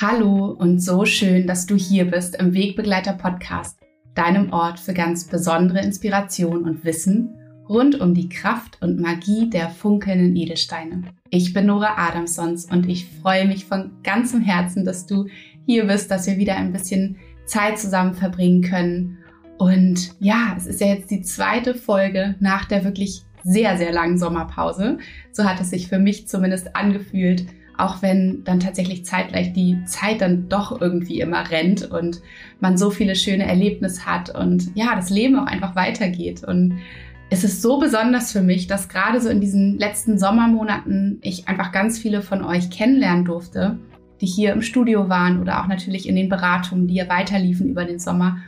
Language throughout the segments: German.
Hallo und so schön, dass du hier bist im Wegbegleiter Podcast, deinem Ort für ganz besondere Inspiration und Wissen rund um die Kraft und Magie der funkelnden Edelsteine. Ich bin Nora Adamsons und ich freue mich von ganzem Herzen, dass du hier bist, dass wir wieder ein bisschen Zeit zusammen verbringen können. Und ja, es ist ja jetzt die zweite Folge nach der wirklich sehr, sehr langen Sommerpause. So hat es sich für mich zumindest angefühlt auch wenn dann tatsächlich zeitgleich die Zeit dann doch irgendwie immer rennt und man so viele schöne Erlebnisse hat und ja, das Leben auch einfach weitergeht. Und es ist so besonders für mich, dass gerade so in diesen letzten Sommermonaten ich einfach ganz viele von euch kennenlernen durfte, die hier im Studio waren oder auch natürlich in den Beratungen, die ja weiterliefen über den Sommer.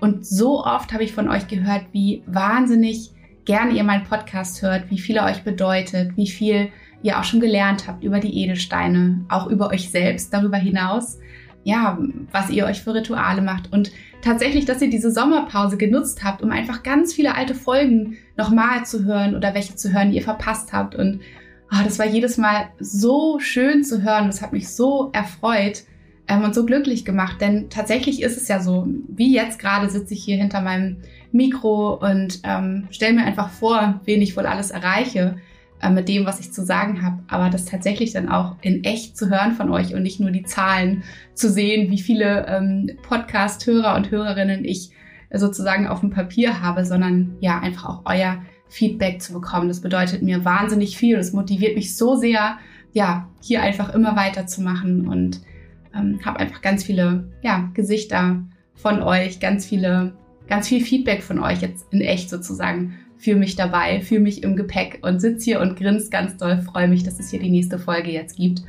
Und so oft habe ich von euch gehört, wie wahnsinnig gern ihr meinen Podcast hört, wie viel er euch bedeutet, wie viel ihr auch schon gelernt habt über die Edelsteine, auch über euch selbst darüber hinaus, ja, was ihr euch für Rituale macht. Und tatsächlich, dass ihr diese Sommerpause genutzt habt, um einfach ganz viele alte Folgen nochmal zu hören oder welche zu hören, die ihr verpasst habt. Und oh, das war jedes Mal so schön zu hören, das hat mich so erfreut ähm, und so glücklich gemacht, denn tatsächlich ist es ja so, wie jetzt gerade sitze ich hier hinter meinem Mikro und ähm, stelle mir einfach vor, wen ich wohl alles erreiche mit dem, was ich zu sagen habe, aber das tatsächlich dann auch in echt zu hören von euch und nicht nur die Zahlen zu sehen, wie viele ähm, Podcast-Hörer und Hörerinnen ich sozusagen auf dem Papier habe, sondern ja, einfach auch euer Feedback zu bekommen. Das bedeutet mir wahnsinnig viel. Das motiviert mich so sehr, ja, hier einfach immer weiterzumachen und ähm, habe einfach ganz viele ja, Gesichter von euch, ganz viele, ganz viel Feedback von euch jetzt in echt sozusagen fühle mich dabei, fühle mich im Gepäck und sitze hier und grinse ganz doll, freue mich, dass es hier die nächste Folge jetzt gibt.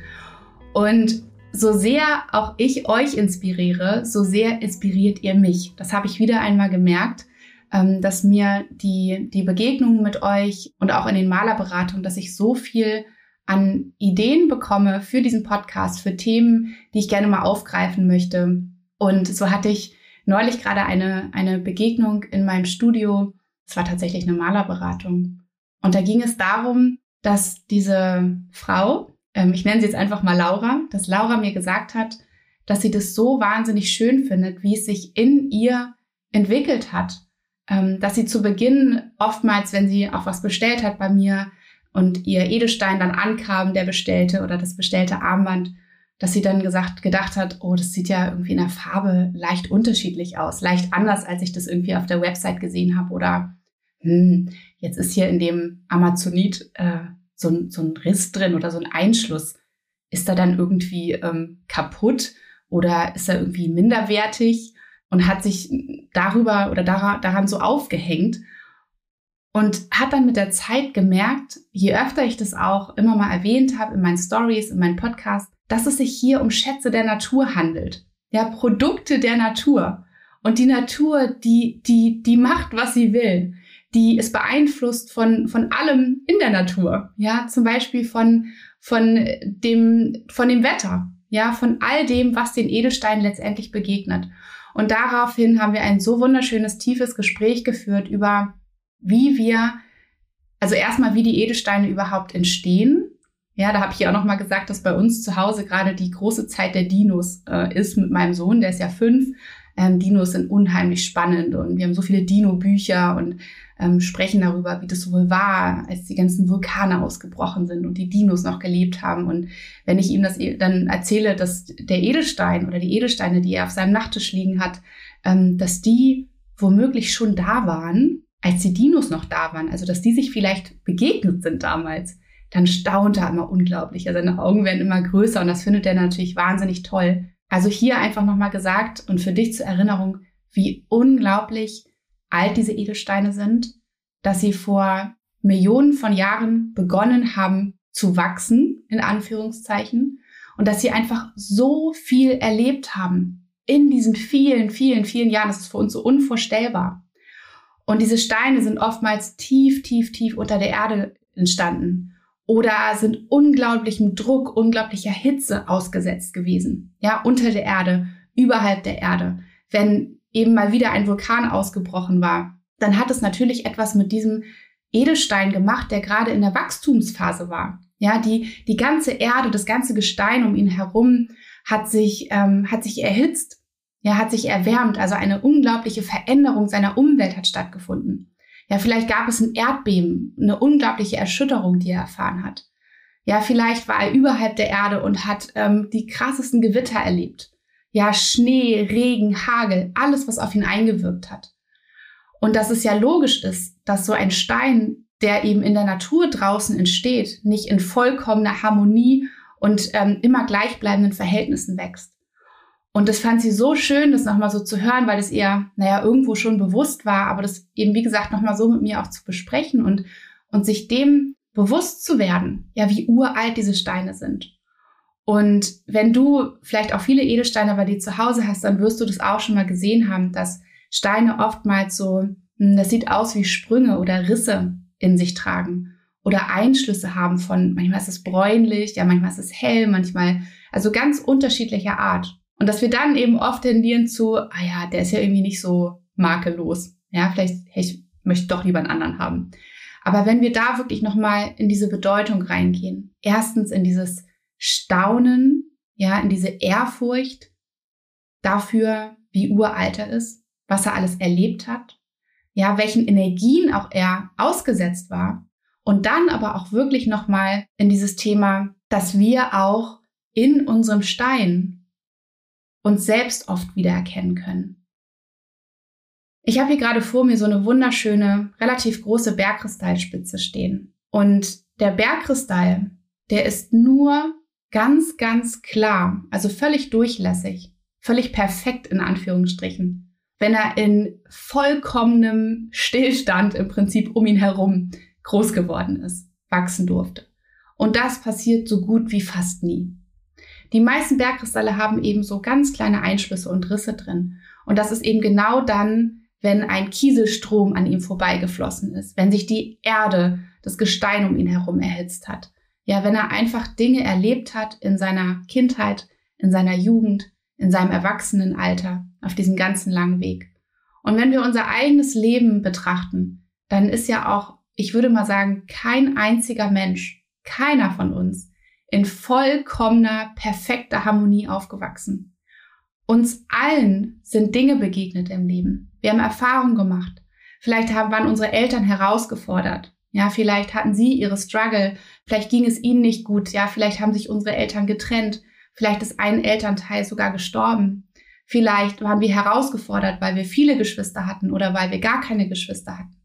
Und so sehr auch ich euch inspiriere, so sehr inspiriert ihr mich. Das habe ich wieder einmal gemerkt, ähm, dass mir die, die Begegnungen mit euch und auch in den Malerberatungen, dass ich so viel an Ideen bekomme für diesen Podcast, für Themen, die ich gerne mal aufgreifen möchte. Und so hatte ich neulich gerade eine, eine Begegnung in meinem Studio es war tatsächlich eine Malerberatung. Und da ging es darum, dass diese Frau, ähm, ich nenne sie jetzt einfach mal Laura, dass Laura mir gesagt hat, dass sie das so wahnsinnig schön findet, wie es sich in ihr entwickelt hat. Ähm, dass sie zu Beginn oftmals, wenn sie auch was bestellt hat bei mir und ihr Edelstein dann ankam, der bestellte oder das bestellte Armband, dass sie dann gesagt, gedacht hat, oh, das sieht ja irgendwie in der Farbe leicht unterschiedlich aus, leicht anders, als ich das irgendwie auf der Website gesehen habe oder hm, jetzt ist hier in dem Amazonit äh, so, ein, so ein Riss drin oder so ein Einschluss. Ist er dann irgendwie ähm, kaputt oder ist er irgendwie minderwertig und hat sich darüber oder daran, daran so aufgehängt und hat dann mit der Zeit gemerkt, je öfter ich das auch immer mal erwähnt habe in meinen Stories, in meinen Podcasts, dass es sich hier um Schätze der Natur handelt. Ja, Produkte der Natur. Und die Natur, die, die, die macht, was sie will die ist beeinflusst von, von allem in der Natur. Ja, zum Beispiel von, von dem, von dem Wetter. Ja, von all dem, was den Edelstein letztendlich begegnet. Und daraufhin haben wir ein so wunderschönes, tiefes Gespräch geführt über, wie wir, also erstmal, wie die Edelsteine überhaupt entstehen. Ja, da habe ich ja auch nochmal gesagt, dass bei uns zu Hause gerade die große Zeit der Dinos äh, ist mit meinem Sohn, der ist ja fünf. Ähm, Dinos sind unheimlich spannend und wir haben so viele Dino-Bücher und ähm, sprechen darüber, wie das wohl war, als die ganzen Vulkane ausgebrochen sind und die Dinos noch gelebt haben. Und wenn ich ihm das e-, dann erzähle, dass der Edelstein oder die Edelsteine, die er auf seinem Nachttisch liegen hat, ähm, dass die womöglich schon da waren, als die Dinos noch da waren, also dass die sich vielleicht begegnet sind damals, dann staunt er immer unglaublich. Seine Augen werden immer größer und das findet er natürlich wahnsinnig toll. Also hier einfach nochmal gesagt und für dich zur Erinnerung, wie unglaublich alt diese Edelsteine sind, dass sie vor Millionen von Jahren begonnen haben zu wachsen, in Anführungszeichen, und dass sie einfach so viel erlebt haben in diesen vielen, vielen, vielen Jahren. Das ist für uns so unvorstellbar. Und diese Steine sind oftmals tief, tief, tief unter der Erde entstanden oder sind unglaublichem Druck, unglaublicher Hitze ausgesetzt gewesen. Ja, unter der Erde, überhalb der Erde. Wenn eben mal wieder ein Vulkan ausgebrochen war, dann hat es natürlich etwas mit diesem Edelstein gemacht, der gerade in der Wachstumsphase war. Ja, die, die ganze Erde, das ganze Gestein um ihn herum hat sich, ähm, hat sich erhitzt, ja, hat sich erwärmt. Also eine unglaubliche Veränderung seiner Umwelt hat stattgefunden. Ja, vielleicht gab es ein Erdbeben, eine unglaubliche Erschütterung, die er erfahren hat. Ja, vielleicht war er überhalb der Erde und hat ähm, die krassesten Gewitter erlebt. Ja, Schnee, Regen, Hagel, alles, was auf ihn eingewirkt hat. Und dass es ja logisch ist, dass so ein Stein, der eben in der Natur draußen entsteht, nicht in vollkommener Harmonie und ähm, immer gleichbleibenden Verhältnissen wächst. Und das fand sie so schön, das nochmal so zu hören, weil es ihr, naja, irgendwo schon bewusst war, aber das eben, wie gesagt, nochmal so mit mir auch zu besprechen und, und sich dem bewusst zu werden, ja, wie uralt diese Steine sind. Und wenn du vielleicht auch viele Edelsteine bei dir zu Hause hast, dann wirst du das auch schon mal gesehen haben, dass Steine oftmals so, hm, das sieht aus wie Sprünge oder Risse in sich tragen oder Einschlüsse haben von, manchmal ist es bräunlich, ja, manchmal ist es hell, manchmal, also ganz unterschiedlicher Art. Und dass wir dann eben oft tendieren zu, ah ja, der ist ja irgendwie nicht so makellos. Ja, vielleicht, hey, ich möchte doch lieber einen anderen haben. Aber wenn wir da wirklich nochmal in diese Bedeutung reingehen, erstens in dieses Staunen, ja, in diese Ehrfurcht dafür, wie uralt er ist, was er alles erlebt hat, ja, welchen Energien auch er ausgesetzt war und dann aber auch wirklich nochmal in dieses Thema, dass wir auch in unserem Stein uns selbst oft wiedererkennen können. Ich habe hier gerade vor mir so eine wunderschöne, relativ große Bergkristallspitze stehen. Und der Bergkristall, der ist nur ganz, ganz klar, also völlig durchlässig, völlig perfekt in Anführungsstrichen wenn er in vollkommenem Stillstand im Prinzip um ihn herum groß geworden ist, wachsen durfte. Und das passiert so gut wie fast nie. Die meisten Bergkristalle haben eben so ganz kleine Einschlüsse und Risse drin. Und das ist eben genau dann, wenn ein Kieselstrom an ihm vorbeigeflossen ist, wenn sich die Erde, das Gestein um ihn herum erhitzt hat. Ja, wenn er einfach Dinge erlebt hat in seiner Kindheit, in seiner Jugend, in seinem Erwachsenenalter, auf diesem ganzen langen Weg. Und wenn wir unser eigenes Leben betrachten, dann ist ja auch, ich würde mal sagen, kein einziger Mensch, keiner von uns, in vollkommener, perfekter Harmonie aufgewachsen. Uns allen sind Dinge begegnet im Leben. Wir haben Erfahrungen gemacht. Vielleicht haben, waren unsere Eltern herausgefordert. Ja, vielleicht hatten sie ihre Struggle. Vielleicht ging es ihnen nicht gut. Ja, vielleicht haben sich unsere Eltern getrennt. Vielleicht ist ein Elternteil sogar gestorben. Vielleicht waren wir herausgefordert, weil wir viele Geschwister hatten oder weil wir gar keine Geschwister hatten.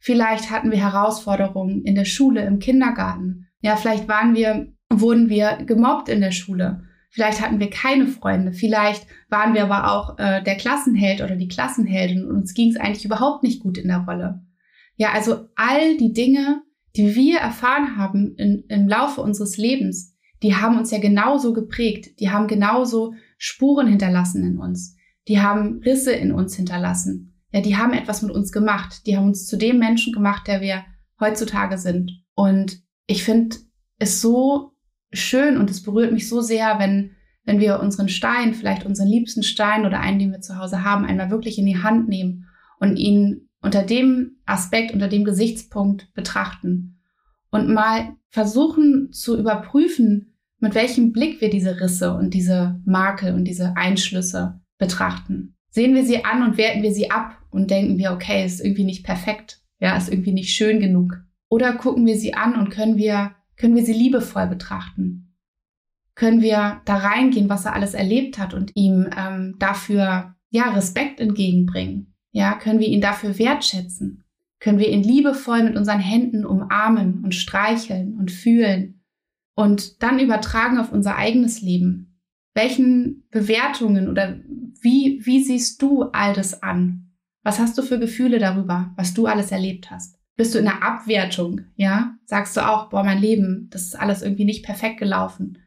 Vielleicht hatten wir Herausforderungen in der Schule, im Kindergarten. Ja, vielleicht waren wir, wurden wir gemobbt in der Schule. Vielleicht hatten wir keine Freunde. Vielleicht waren wir aber auch äh, der Klassenheld oder die Klassenheldin und uns ging es eigentlich überhaupt nicht gut in der Rolle. Ja, also all die Dinge, die wir erfahren haben in, im Laufe unseres Lebens, die haben uns ja genauso geprägt, die haben genauso Spuren hinterlassen in uns, die haben Risse in uns hinterlassen. Ja, die haben etwas mit uns gemacht, die haben uns zu dem Menschen gemacht, der wir heutzutage sind. Und ich finde es so schön und es berührt mich so sehr, wenn, wenn wir unseren Stein, vielleicht unseren liebsten Stein oder einen, den wir zu Hause haben, einmal wirklich in die Hand nehmen und ihn unter dem Aspekt, unter dem Gesichtspunkt betrachten und mal versuchen zu überprüfen, mit welchem Blick wir diese Risse und diese Makel und diese Einschlüsse betrachten. Sehen wir sie an und werten wir sie ab und denken wir, okay, ist irgendwie nicht perfekt, ja, ist irgendwie nicht schön genug. Oder gucken wir sie an und können wir, können wir sie liebevoll betrachten? Können wir da reingehen, was er alles erlebt hat und ihm ähm, dafür, ja, Respekt entgegenbringen? Ja, können wir ihn dafür wertschätzen? Können wir ihn liebevoll mit unseren Händen umarmen und streicheln und fühlen und dann übertragen auf unser eigenes Leben. Welchen Bewertungen oder wie, wie siehst du all das an? Was hast du für Gefühle darüber, was du alles erlebt hast? Bist du in der Abwertung, ja? Sagst du auch, boah, mein Leben, das ist alles irgendwie nicht perfekt gelaufen.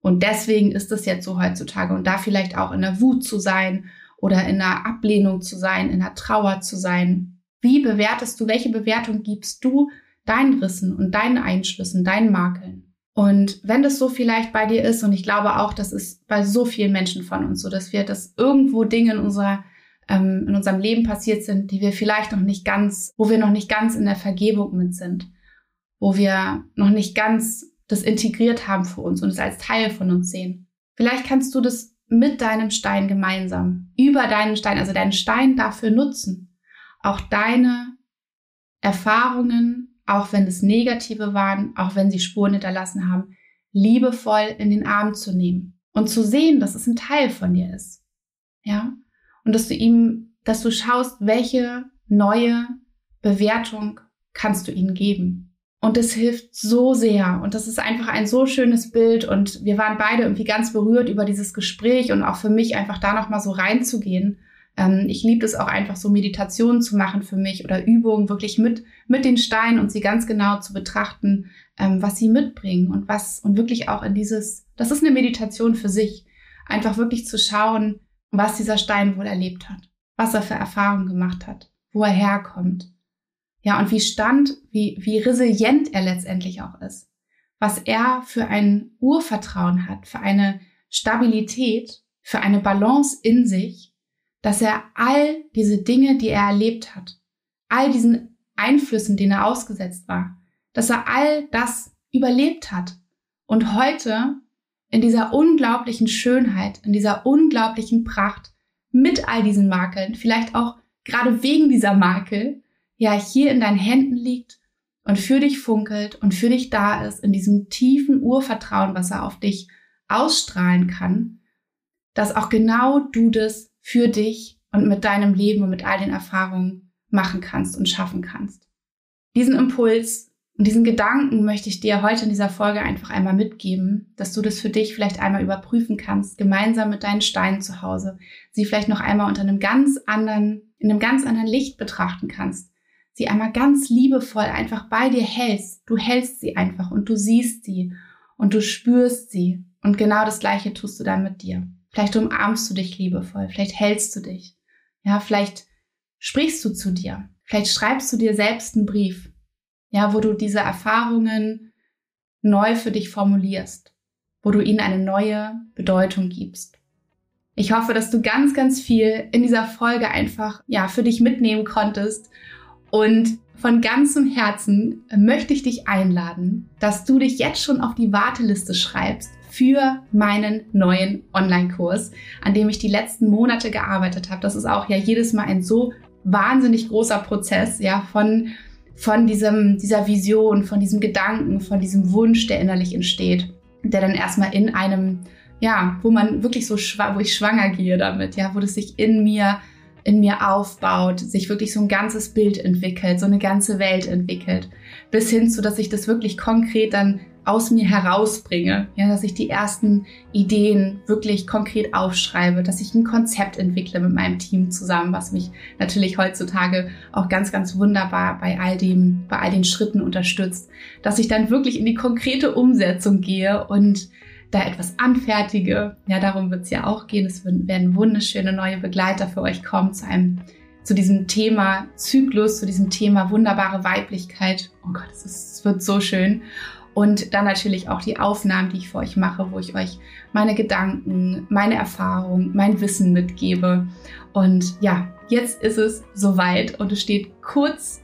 Und deswegen ist es jetzt so heutzutage. Und da vielleicht auch in der Wut zu sein oder in der Ablehnung zu sein, in der Trauer zu sein. Wie bewertest du, welche Bewertung gibst du deinen Rissen und deinen Einschlüssen, deinen Makeln? Und wenn das so vielleicht bei dir ist, und ich glaube auch, das ist bei so vielen Menschen von uns so, dass wir, dass irgendwo Dinge in unserer, ähm, in unserem Leben passiert sind, die wir vielleicht noch nicht ganz, wo wir noch nicht ganz in der Vergebung mit sind, wo wir noch nicht ganz das integriert haben für uns und es als Teil von uns sehen. Vielleicht kannst du das mit deinem Stein gemeinsam, über deinen Stein, also deinen Stein dafür nutzen, auch deine Erfahrungen, auch wenn es negative waren, auch wenn sie Spuren hinterlassen haben, liebevoll in den Arm zu nehmen und zu sehen, dass es ein Teil von dir ist. Ja? Und dass du ihm, dass du schaust, welche neue Bewertung kannst du ihnen geben. Und das hilft so sehr. Und das ist einfach ein so schönes Bild. Und wir waren beide irgendwie ganz berührt über dieses Gespräch und auch für mich einfach da nochmal so reinzugehen. Ähm, ich liebe es auch einfach so Meditationen zu machen für mich oder Übungen wirklich mit, mit den Steinen und sie ganz genau zu betrachten, ähm, was sie mitbringen und was, und wirklich auch in dieses, das ist eine Meditation für sich. Einfach wirklich zu schauen, was dieser Stein wohl erlebt hat, was er für Erfahrungen gemacht hat, wo er herkommt ja, und wie stand, wie, wie resilient er letztendlich auch ist. Was er für ein Urvertrauen hat, für eine Stabilität, für eine Balance in sich, dass er all diese Dinge, die er erlebt hat, all diesen Einflüssen, denen er ausgesetzt war, dass er all das überlebt hat und heute in dieser unglaublichen Schönheit, in dieser unglaublichen Pracht mit all diesen Makeln, vielleicht auch gerade wegen dieser Makel, ja hier in deinen Händen liegt und für dich funkelt und für dich da ist, in diesem tiefen Urvertrauen, was er auf dich ausstrahlen kann, dass auch genau du das für dich und mit deinem Leben und mit all den Erfahrungen machen kannst und schaffen kannst. Diesen Impuls und diesen Gedanken möchte ich dir heute in dieser Folge einfach einmal mitgeben, dass du das für dich vielleicht einmal überprüfen kannst, gemeinsam mit deinen Steinen zu Hause, sie vielleicht noch einmal unter einem ganz anderen, in einem ganz anderen Licht betrachten kannst sie einmal ganz liebevoll einfach bei dir hältst. Du hältst sie einfach und du siehst sie und du spürst sie. Und genau das Gleiche tust du dann mit dir. Vielleicht umarmst du dich liebevoll, vielleicht hältst du dich. Ja, vielleicht sprichst du zu dir. Vielleicht schreibst du dir selbst einen Brief. Ja, wo du diese Erfahrungen neu für dich formulierst. Wo du ihnen eine neue Bedeutung gibst. Ich hoffe, dass du ganz, ganz viel in dieser Folge einfach, ja, für dich mitnehmen konntest und von ganzem Herzen möchte ich dich einladen, dass du dich jetzt schon auf die Warteliste schreibst für meinen neuen Online-Kurs, an dem ich die letzten Monate gearbeitet habe. Das ist auch ja jedes Mal ein so wahnsinnig großer Prozess, ja, von, von diesem, dieser Vision, von diesem Gedanken, von diesem Wunsch, der innerlich entsteht, der dann erstmal in einem, ja, wo man wirklich so, wo ich schwanger gehe damit, ja, wo das sich in mir in mir aufbaut, sich wirklich so ein ganzes Bild entwickelt, so eine ganze Welt entwickelt, bis hin zu, dass ich das wirklich konkret dann aus mir herausbringe, ja, dass ich die ersten Ideen wirklich konkret aufschreibe, dass ich ein Konzept entwickle mit meinem Team zusammen, was mich natürlich heutzutage auch ganz, ganz wunderbar bei all dem, bei all den Schritten unterstützt, dass ich dann wirklich in die konkrete Umsetzung gehe und da etwas anfertige. Ja, darum wird es ja auch gehen. Es werden wunderschöne neue Begleiter für euch kommen zu einem, zu diesem Thema Zyklus, zu diesem Thema wunderbare Weiblichkeit. Oh Gott, es, wird so schön. Und dann natürlich auch die Aufnahmen, die ich für euch mache, wo ich euch meine Gedanken, meine Erfahrung, mein Wissen mitgebe. Und ja, jetzt ist es soweit und es steht kurz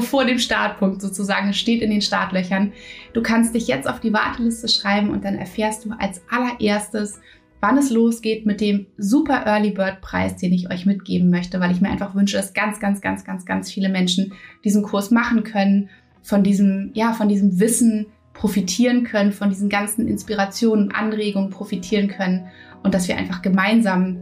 vor dem Startpunkt sozusagen, es steht in den Startlöchern. Du kannst dich jetzt auf die Warteliste schreiben und dann erfährst du als allererstes, wann es losgeht mit dem Super Early Bird Preis, den ich euch mitgeben möchte, weil ich mir einfach wünsche, dass ganz, ganz, ganz, ganz, ganz viele Menschen diesen Kurs machen können, von diesem, ja, von diesem Wissen profitieren können, von diesen ganzen Inspirationen, Anregungen profitieren können und dass wir einfach gemeinsam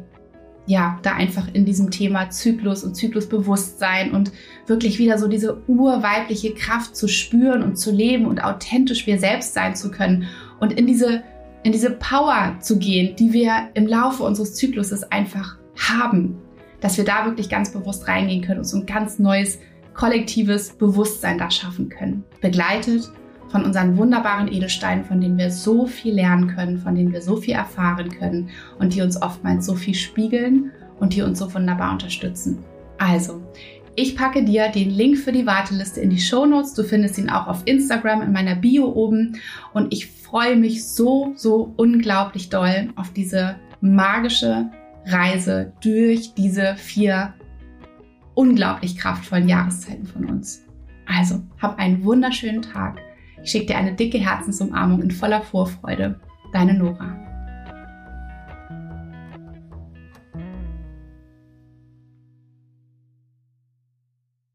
ja, da einfach in diesem Thema Zyklus und Zyklusbewusstsein und wirklich wieder so diese urweibliche Kraft zu spüren und zu leben und authentisch wir selbst sein zu können und in diese, in diese Power zu gehen, die wir im Laufe unseres Zykluses einfach haben, dass wir da wirklich ganz bewusst reingehen können und so ein ganz neues kollektives Bewusstsein da schaffen können. Begleitet von unseren wunderbaren Edelsteinen, von denen wir so viel lernen können, von denen wir so viel erfahren können und die uns oftmals so viel spiegeln und die uns so wunderbar unterstützen. Also, ich packe dir den Link für die Warteliste in die Show Notes. Du findest ihn auch auf Instagram in meiner Bio oben. Und ich freue mich so, so unglaublich doll auf diese magische Reise durch diese vier unglaublich kraftvollen Jahreszeiten von uns. Also, hab einen wunderschönen Tag. Ich schicke dir eine dicke Herzensumarmung in voller Vorfreude. Deine Nora.